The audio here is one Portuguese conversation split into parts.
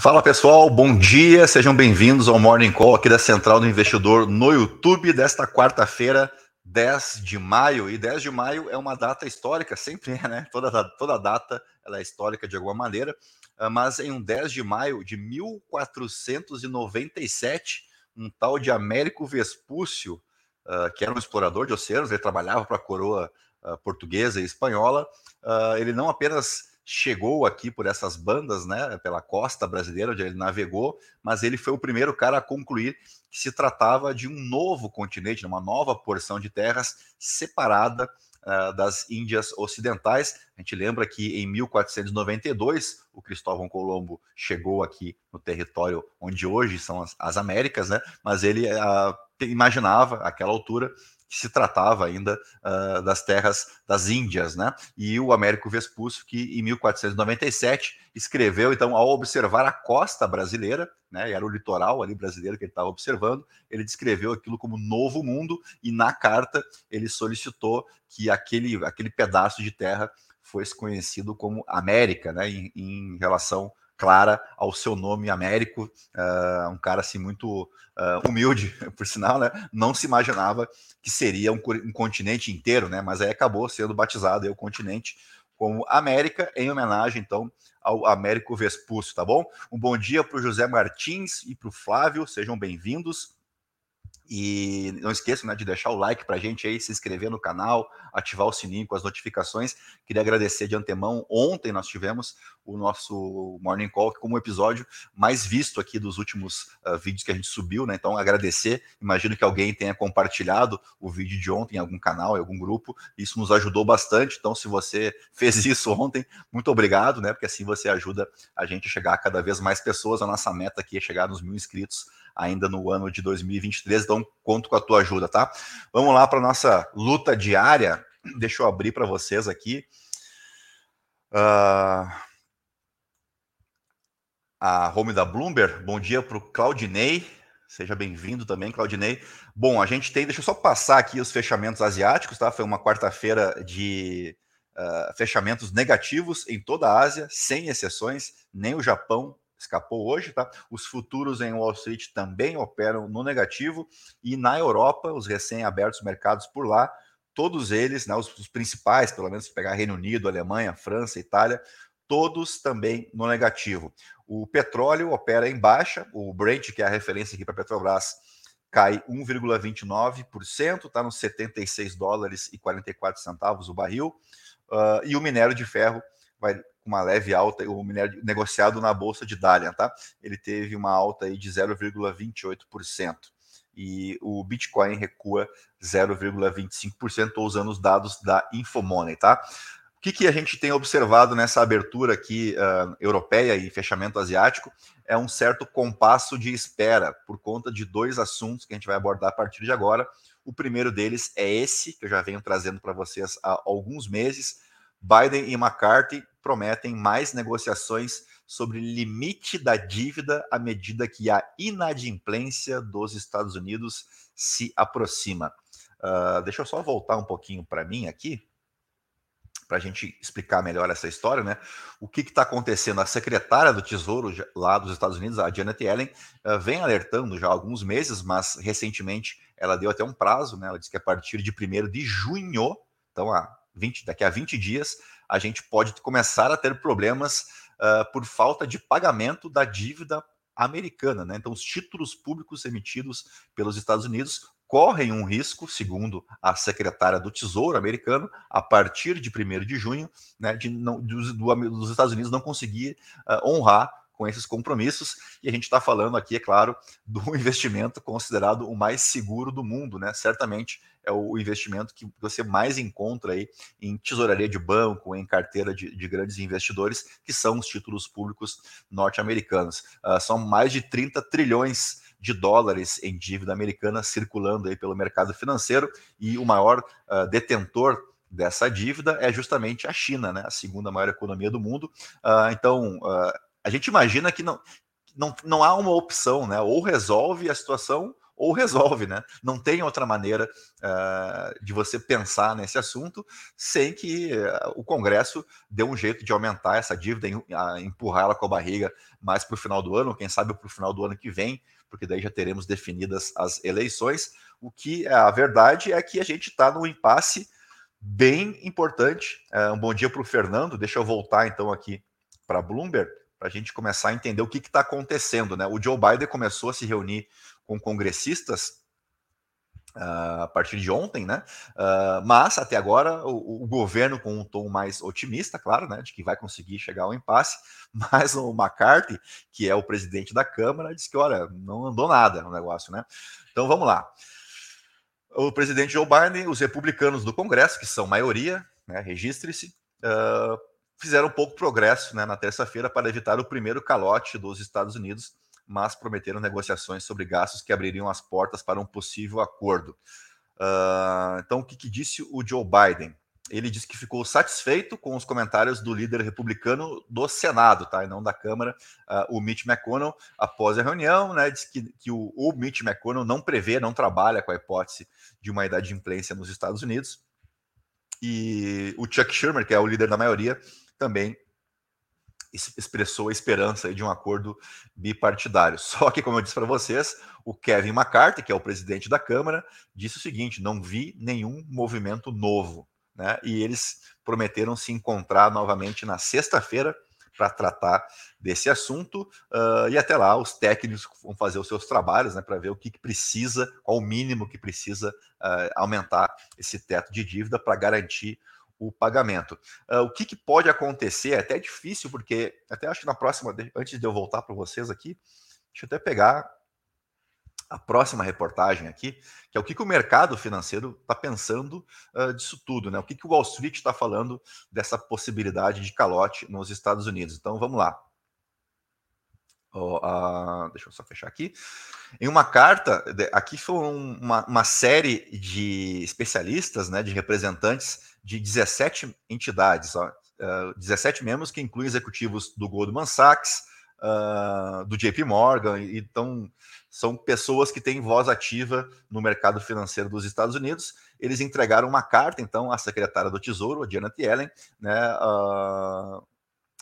Fala pessoal, bom dia, sejam bem-vindos ao Morning Call aqui da Central do Investidor no YouTube desta quarta-feira, 10 de maio. E 10 de maio é uma data histórica, sempre é, né? Toda, toda data ela é histórica de alguma maneira, ah, mas em um 10 de maio de 1497, um tal de Américo Vespúcio, uh, que era um explorador de oceanos, ele trabalhava para a coroa uh, portuguesa e espanhola, ele não apenas chegou aqui por essas bandas, né, pela costa brasileira, onde ele navegou, mas ele foi o primeiro cara a concluir que se tratava de um novo continente, uma nova porção de terras separada uh, das Índias Ocidentais. A gente lembra que em 1492 o Cristóvão Colombo chegou aqui no território onde hoje são as, as Américas, né? Mas ele uh, imaginava, àquela altura, que se tratava ainda uh, das terras das Índias, né? E o Américo Vespúcio, que em 1497 escreveu, então, ao observar a costa brasileira, né? Era o litoral ali brasileiro que ele estava observando, ele descreveu aquilo como novo mundo e na carta ele solicitou que aquele, aquele pedaço de terra fosse conhecido como América, né? Em, em relação clara ao seu nome Américo, uh, um cara assim muito uh, humilde, por sinal, né? Não se imaginava que seria um, um, continente inteiro, né? Mas aí acabou sendo batizado aí, o continente como América, em homenagem, então, ao Américo Vespúcio, tá bom? Um bom dia para o José Martins e para o Flávio, sejam bem-vindos. E não esqueçam né, de deixar o like para a gente aí, se inscrever no canal, ativar o sininho com as notificações. Queria agradecer de antemão. Ontem nós tivemos o nosso Morning Call como episódio mais visto aqui dos últimos uh, vídeos que a gente subiu, né? Então, agradecer. Imagino que alguém tenha compartilhado o vídeo de ontem em algum canal, em algum grupo. Isso nos ajudou bastante. Então, se você fez isso ontem, muito obrigado, né? Porque assim você ajuda a gente a chegar a cada vez mais pessoas. A nossa meta aqui é chegar nos mil inscritos ainda no ano de 2023. Então, conto com a tua ajuda, tá? Vamos lá para nossa luta diária. Deixa eu abrir para vocês aqui. Uh, a home da Bloomberg. Bom dia para o Claudinei. Seja bem-vindo também, Claudinei. Bom, a gente tem, deixa eu só passar aqui os fechamentos asiáticos, tá? Foi uma quarta-feira de uh, fechamentos negativos em toda a Ásia, sem exceções, nem o Japão escapou hoje, tá? Os futuros em Wall Street também operam no negativo e na Europa, os recém-abertos mercados por lá, todos eles, né, os, os, principais, pelo menos se pegar Reino Unido, Alemanha, França, Itália, todos também no negativo. O petróleo opera em baixa, o Brent, que é a referência aqui para Petrobras, cai 1,29%, está nos 76 dólares e 44 centavos o barril, uh, e o minério de ferro vai uma leve alta, o minério negociado na bolsa de Dalian, tá? Ele teve uma alta aí de 0,28%. E o Bitcoin recua 0,25%, usando os dados da Infomoney, tá? O que, que a gente tem observado nessa abertura aqui uh, europeia e fechamento asiático é um certo compasso de espera por conta de dois assuntos que a gente vai abordar a partir de agora. O primeiro deles é esse, que eu já venho trazendo para vocês há alguns meses. Biden e McCarthy prometem mais negociações sobre limite da dívida à medida que a inadimplência dos Estados Unidos se aproxima. Uh, deixa eu só voltar um pouquinho para mim aqui, para a gente explicar melhor essa história, né? O que está acontecendo? A secretária do Tesouro lá dos Estados Unidos, a Janet Yellen, uh, vem alertando já há alguns meses, mas recentemente ela deu até um prazo, né? Ela disse que a partir de 1 de junho, então há 20, daqui a 20 dias, a gente pode começar a ter problemas uh, por falta de pagamento da dívida americana. Né? Então, os títulos públicos emitidos pelos Estados Unidos correm um risco, segundo a secretária do Tesouro americano, a partir de 1 de junho, né, de não, dos, do, dos Estados Unidos não conseguir uh, honrar com esses compromissos. E a gente está falando aqui, é claro, do investimento considerado o mais seguro do mundo, né? Certamente é o investimento que você mais encontra aí em tesouraria de banco, em carteira de, de grandes investidores, que são os títulos públicos norte-americanos. Uh, são mais de 30 trilhões de dólares em dívida americana circulando aí pelo mercado financeiro e o maior uh, detentor dessa dívida é justamente a China, né, a segunda maior economia do mundo. Uh, então, uh, a gente imagina que não, não, não há uma opção, né? Ou resolve a situação ou resolve, né? Não tem outra maneira uh, de você pensar nesse assunto sem que uh, o Congresso dê um jeito de aumentar essa dívida, empurrar ela com a barriga mais para o final do ano, quem sabe para o final do ano que vem, porque daí já teremos definidas as eleições. O que é a verdade é que a gente está num impasse bem importante. Uh, um bom dia para o Fernando. Deixa eu voltar então aqui para Bloomberg para a gente começar a entender o que está acontecendo. Né? O Joe Biden começou a se reunir com congressistas uh, a partir de ontem, né? Uh, mas até agora o, o, governo com um tom mais otimista, claro, né? De que vai conseguir chegar ao impasse. Mas o McCarthy, que é o presidente da Câmara, disse que, olha, não andou nada no negócio, né? Então vamos lá. O presidente Joe Biden, os republicanos do Congresso, que são maioria, né, registre-se, uh, fizeram pouco progresso né, na terça-feira para evitar o primeiro calote dos Estados Unidos, mas prometeram negociações sobre gastos que abririam as portas para um possível acordo. Uh, então, o que, que, disse o Joe Biden? Ele disse que ficou satisfeito com os comentários do líder republicano do Senado, tá? E não da Câmara, uh, o Mitch McConnell, após a reunião, né? Disse que, que o, o Mitch McConnell não prevê, não trabalha com a hipótese de uma idade de implência nos Estados Unidos. E o Chuck Schumer, que é o líder da maioria, também expressou a esperança de um acordo bipartidário. Só que, como eu disse para vocês, o Kevin McCarthy, que é o presidente da Câmara, disse o seguinte: não vi nenhum movimento novo. Né? E eles prometeram se encontrar novamente na sexta-feira para tratar desse assunto. Uh, e até lá, os técnicos vão fazer os seus trabalhos né, para ver o que, que, precisa, qual o mínimo que precisa uh, aumentar esse teto de dívida para garantir o pagamento. Uh, o que, que, pode acontecer? É até difícil, porque até acho que na próxima, antes de eu voltar para vocês aqui, deixa eu até pegar a próxima reportagem aqui, que é o que, que o mercado financeiro está pensando uh, disso tudo, né? O que, que o Wall Street está falando dessa possibilidade de calote nos Estados Unidos. Então vamos lá. Oh, uh, deixa eu só fechar aqui. Em uma carta, aqui foi uma, uma série de especialistas, né, de representantes de 17 entidades, ó, uh, 17 membros que incluem executivos do Goldman Sachs, uh, do JP Morgan, então são pessoas que têm voz ativa no mercado financeiro dos Estados Unidos. Eles entregaram uma carta, então, à secretária do Tesouro, a Janet Yellen, né, uh,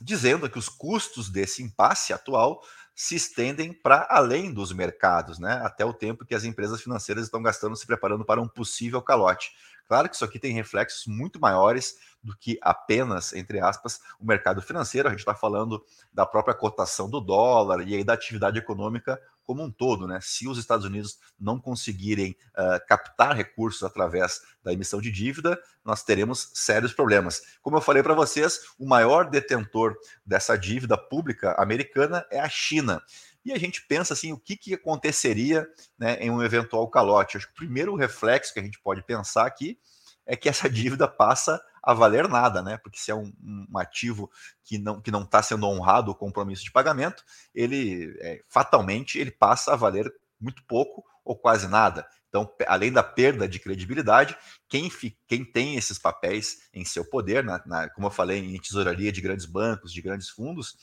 dizendo que os custos desse impasse atual se estendem para além dos mercados, né? Até o tempo que as empresas financeiras estão gastando se preparando para um possível calote. Claro que isso aqui tem reflexos muito maiores do que apenas, entre aspas, o mercado financeiro. A gente está falando da própria cotação do dólar e aí da atividade econômica como um todo, né? Se os Estados Unidos não conseguirem uh, captar recursos através da emissão de dívida, nós teremos sérios problemas. Como eu falei para vocês, o maior detentor dessa dívida pública americana é a China. E a gente pensa assim, o que, que aconteceria né, em um eventual calote? Acho que o primeiro reflexo que a gente pode pensar aqui é que essa dívida passa a valer nada, né? Porque se é um, um ativo que não que não está sendo honrado o compromisso de pagamento, ele é, fatalmente ele passa a valer muito pouco ou quase nada. Então, além da perda de credibilidade, quem, quem tem esses papéis em seu poder, na, na, como eu falei, em tesouraria de grandes bancos, de grandes fundos,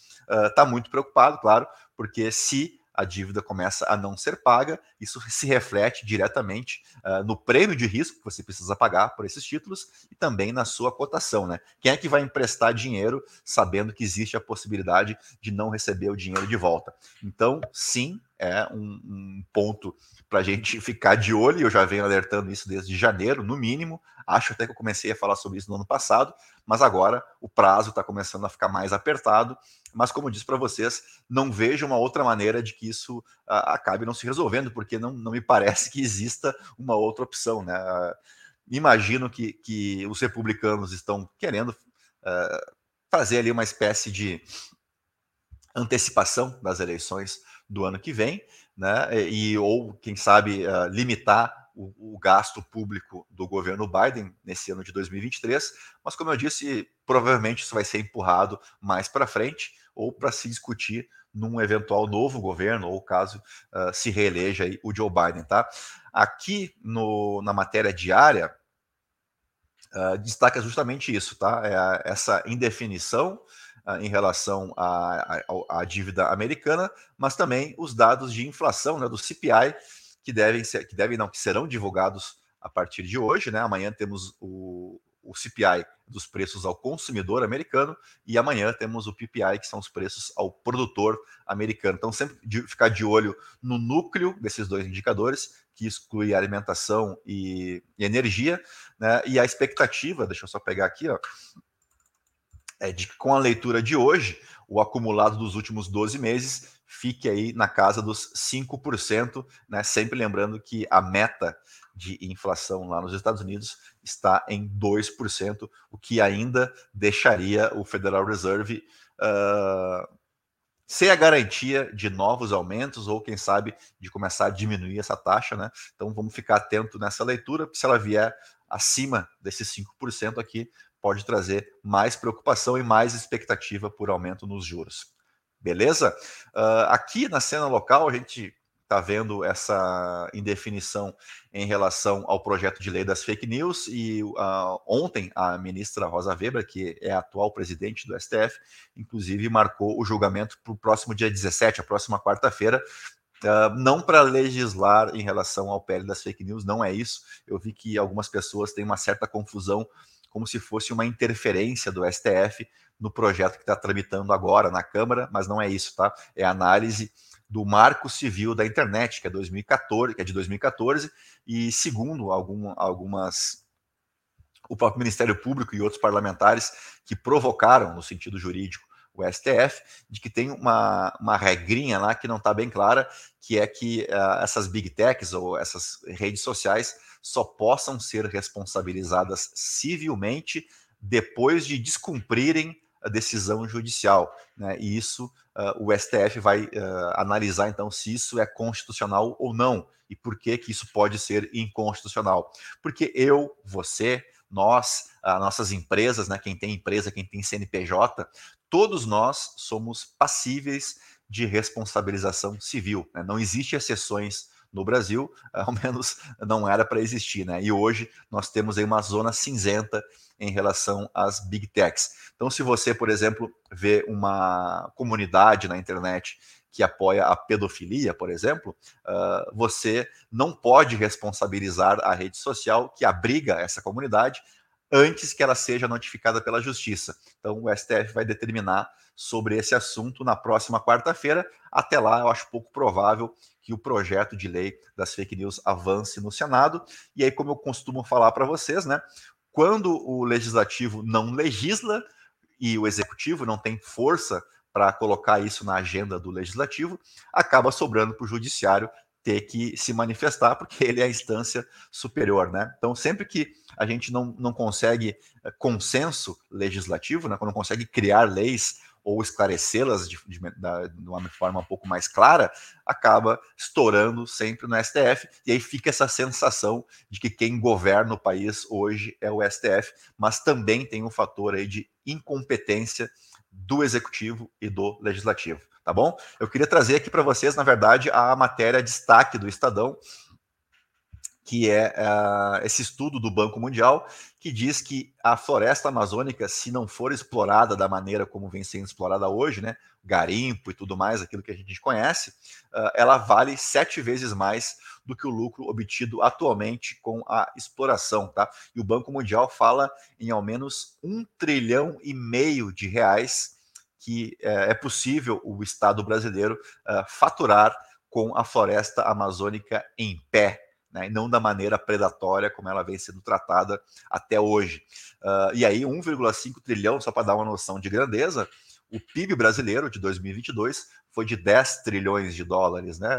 está uh, muito preocupado, claro, porque se a dívida começa a não ser paga, isso se reflete diretamente uh, no prêmio de risco que você precisa pagar por esses títulos e também na sua cotação, né? Quem é que vai emprestar dinheiro sabendo que existe a possibilidade de não receber o dinheiro de volta? Então, sim, é um, um ponto para a gente ficar de olho, eu já venho alertando isso desde janeiro, no mínimo. Acho até que eu comecei a falar sobre isso no ano passado, mas agora o prazo está começando a ficar mais apertado. Mas, como eu disse para vocês, não vejo uma outra maneira de que isso uh, acabe não se resolvendo, porque não, não me parece que exista uma outra opção. Né? Imagino que, que os republicanos estão querendo uh, fazer ali uma espécie de antecipação das eleições do ano que vem, né? E ou quem sabe uh, limitar o, o, gasto público do governo Biden nesse ano de 2023. Mas como eu disse, provavelmente isso vai ser empurrado mais para frente ou para se discutir num eventual novo governo ou caso uh, se reeleja aí o Joe Biden, tá? Aqui no, na matéria diária uh, destaca justamente isso, tá? É a, essa indefinição uh, em relação à, dívida americana, mas também os dados de inflação né, do CPI, que devem ser, que devem não, que serão divulgados a partir de hoje, né? Amanhã temos o, o CPI dos preços ao consumidor americano e amanhã temos o PPI, que são os preços ao produtor americano. Então, sempre de, ficar de olho no núcleo desses dois indicadores, que exclui alimentação e, e energia, né? E a expectativa, deixa eu só pegar aqui, ó, é de que com a leitura de hoje, o acumulado dos últimos 12 meses fique aí na casa dos 5%, né? Sempre lembrando que a meta de inflação lá nos Estados Unidos está em 2%, o que ainda deixaria o Federal Reserve uh, sem a garantia de novos aumentos ou, quem sabe, de começar a diminuir essa taxa, né? Então vamos ficar atento nessa leitura, porque se ela vier acima desses 5% aqui, pode trazer mais preocupação e mais expectativa por aumento nos juros. Beleza? Uh, aqui na cena local, a gente está vendo essa indefinição em relação ao projeto de lei das fake news e uh, ontem a ministra Rosa Weber, que é a atual presidente do STF, inclusive marcou o julgamento para o próximo dia 17, a próxima quarta-feira, Uh, não para legislar em relação ao PL das fake news, não é isso. Eu vi que algumas pessoas têm uma certa confusão, como se fosse uma interferência do STF no projeto que está tramitando agora na Câmara, mas não é isso, tá? É análise do Marco Civil da Internet, que é 2014, que é de 2014, e segundo algum, algumas o próprio Ministério Público e outros parlamentares que provocaram, no sentido jurídico, o STF, de que tem uma, uma regrinha lá que não está bem clara, que é que uh, essas big techs ou essas redes sociais só possam ser responsabilizadas civilmente depois de descumprirem decisão judicial. Né? E isso uh, o STF vai uh, analisar então se isso é constitucional ou não e por que que isso pode ser inconstitucional. Porque eu, você, nós, uh, nossas empresas, né, quem tem empresa, quem tem CNPJ, todos nós somos passíveis de responsabilização civil. Né? Não existe exceções no Brasil, ao menos não era para existir, né? E hoje nós temos aí uma zona cinzenta em relação às big techs. Então, se você, por exemplo, vê uma comunidade na internet que apoia a pedofilia, por exemplo, uh, você não pode responsabilizar a rede social que abriga essa comunidade antes que ela seja notificada pela justiça. Então, o STF vai determinar sobre esse assunto na próxima quarta-feira. Até lá, eu acho pouco provável que o projeto de lei das fake news avance no Senado. E aí, como eu costumo falar para vocês, né? Quando o legislativo não legisla e o executivo não tem força para colocar isso na agenda do legislativo, acaba sobrando para o judiciário ter que se manifestar, porque ele é a instância superior, né? Então, sempre que a gente não, não consegue eh, consenso legislativo, né, quando não consegue criar leis ou esclarecê-las de, de, de, uma forma um pouco mais clara, acaba estourando sempre no STF, e aí fica essa sensação de que quem governa o país hoje é o STF, mas também tem um fator aí de incompetência do executivo e do legislativo, tá bom? Eu queria trazer aqui para vocês, na verdade, a matéria destaque do Estadão, que é uh, esse estudo do Banco Mundial, que diz que a floresta amazônica, se não for explorada da maneira como vem sendo explorada hoje, né, garimpo e tudo mais, aquilo que a gente conhece, uh, ela vale sete vezes mais do que o lucro obtido atualmente com a exploração, tá? E o Banco Mundial fala em ao menos um trilhão e meio de reais que uh, é possível o Estado brasileiro uh, faturar com a floresta amazônica em pé, né, e não da maneira predatória como ela vem sendo tratada até hoje. Uh, e aí, 1,5 trilhão, só para dar uma noção de grandeza, o PIB brasileiro de 2022 foi de 10 trilhões de dólares, né?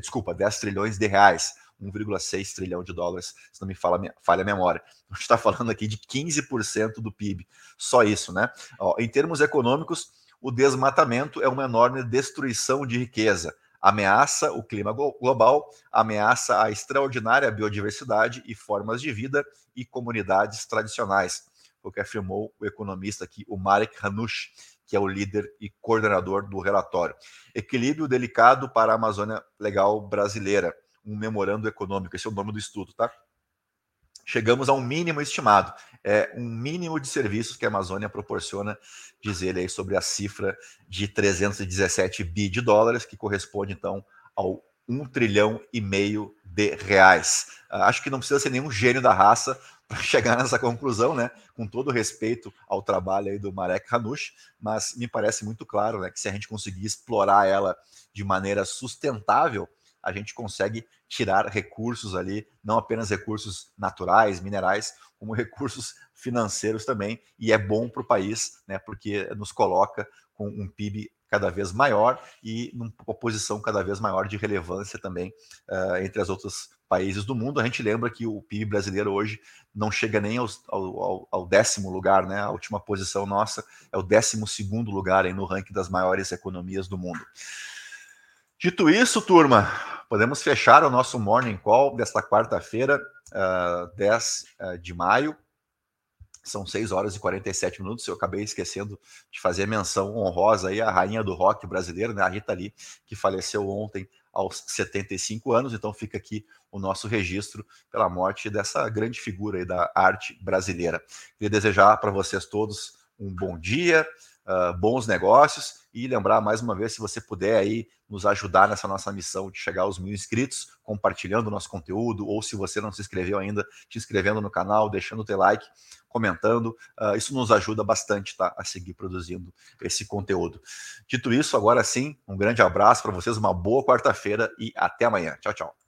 Desculpa, 10 trilhões de reais. 1,6 trilhão de dólares, se não me fala, falha a memória. A gente está falando aqui de 15% do PIB, só isso, né? Ó, em termos econômicos, o desmatamento é uma enorme destruição de riqueza ameaça o clima global, ameaça a extraordinária biodiversidade e formas de vida e comunidades tradicionais, o que afirmou o economista aqui, o Marek Hanush, que é o líder e coordenador do relatório. Equilíbrio delicado para a Amazônia Legal Brasileira, um memorando econômico, esse é o nome do estudo, tá? Chegamos a um mínimo estimado, é um mínimo de serviços que a Amazônia proporciona, diz ele aí sobre a cifra de 317 bi de dólares, que corresponde então ao um trilhão e meio de reais. Uh, acho que não precisa ser nenhum gênio da raça para chegar nessa conclusão, né? Com todo respeito ao trabalho aí do Marek Hanush, mas me parece muito claro, né, que se a gente conseguir explorar ela de maneira sustentável, a gente consegue tirar recursos ali, não apenas recursos naturais, minerais, como recursos financeiros também, e é bom para o país, né, porque nos coloca com um PIB cada vez maior e numa posição cada vez maior de relevância também uh, entre as outras países do mundo. A gente lembra que o PIB brasileiro hoje não chega nem ao, ao, ao, décimo lugar, né? A última posição nossa é o décimo segundo lugar aí no ranking das maiores economias do mundo. Dito isso, turma, podemos fechar o nosso Morning Call desta quarta-feira, uh, ah, 10 uh, de maio. São 6 horas e 47 minutos. Eu acabei esquecendo de fazer menção honrosa aí à rainha do rock brasileiro, né, a Rita Lee, que faleceu ontem aos 75 anos. Então fica aqui o nosso registro pela morte dessa grande figura aí da arte brasileira. Queria desejar para vocês todos um bom dia, uh, bons negócios e lembrar mais uma vez, se você puder aí nos ajudar nessa nossa missão de chegar aos mil inscritos, compartilhando o nosso conteúdo, ou se você não se inscreveu ainda, te inscrevendo no canal, deixando o teu like, comentando, uh, isso nos ajuda bastante tá, a seguir produzindo esse conteúdo. Dito isso, agora sim, um grande abraço para vocês, uma boa quarta-feira e até amanhã. Tchau, tchau.